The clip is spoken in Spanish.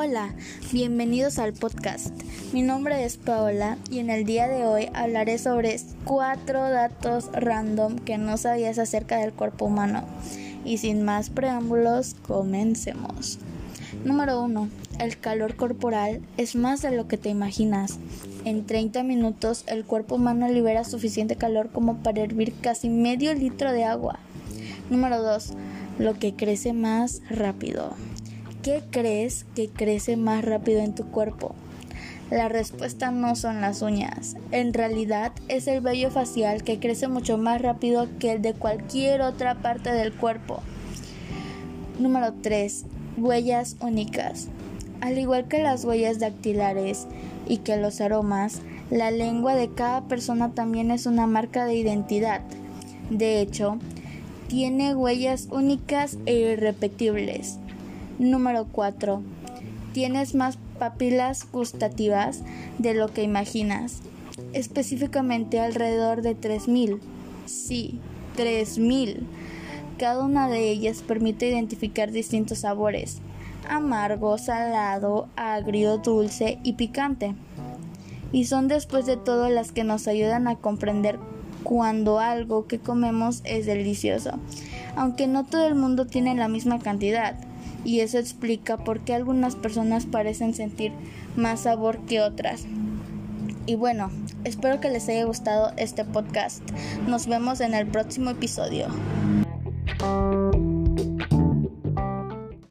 Hola, bienvenidos al podcast. Mi nombre es Paola y en el día de hoy hablaré sobre cuatro datos random que no sabías acerca del cuerpo humano. Y sin más preámbulos, comencemos. Número 1. El calor corporal es más de lo que te imaginas. En 30 minutos el cuerpo humano libera suficiente calor como para hervir casi medio litro de agua. Número 2. Lo que crece más rápido. ¿Qué crees que crece más rápido en tu cuerpo? La respuesta no son las uñas. En realidad es el vello facial que crece mucho más rápido que el de cualquier otra parte del cuerpo. Número 3. Huellas únicas. Al igual que las huellas dactilares y que los aromas, la lengua de cada persona también es una marca de identidad. De hecho, tiene huellas únicas e irrepetibles. Número 4. Tienes más papilas gustativas de lo que imaginas, específicamente alrededor de 3000. Sí, 3000. Cada una de ellas permite identificar distintos sabores, amargo, salado, agrio, dulce y picante. Y son después de todo las que nos ayudan a comprender cuando algo que comemos es delicioso, aunque no todo el mundo tiene la misma cantidad y eso explica por qué algunas personas parecen sentir más sabor que otras. Y bueno, espero que les haya gustado este podcast. Nos vemos en el próximo episodio.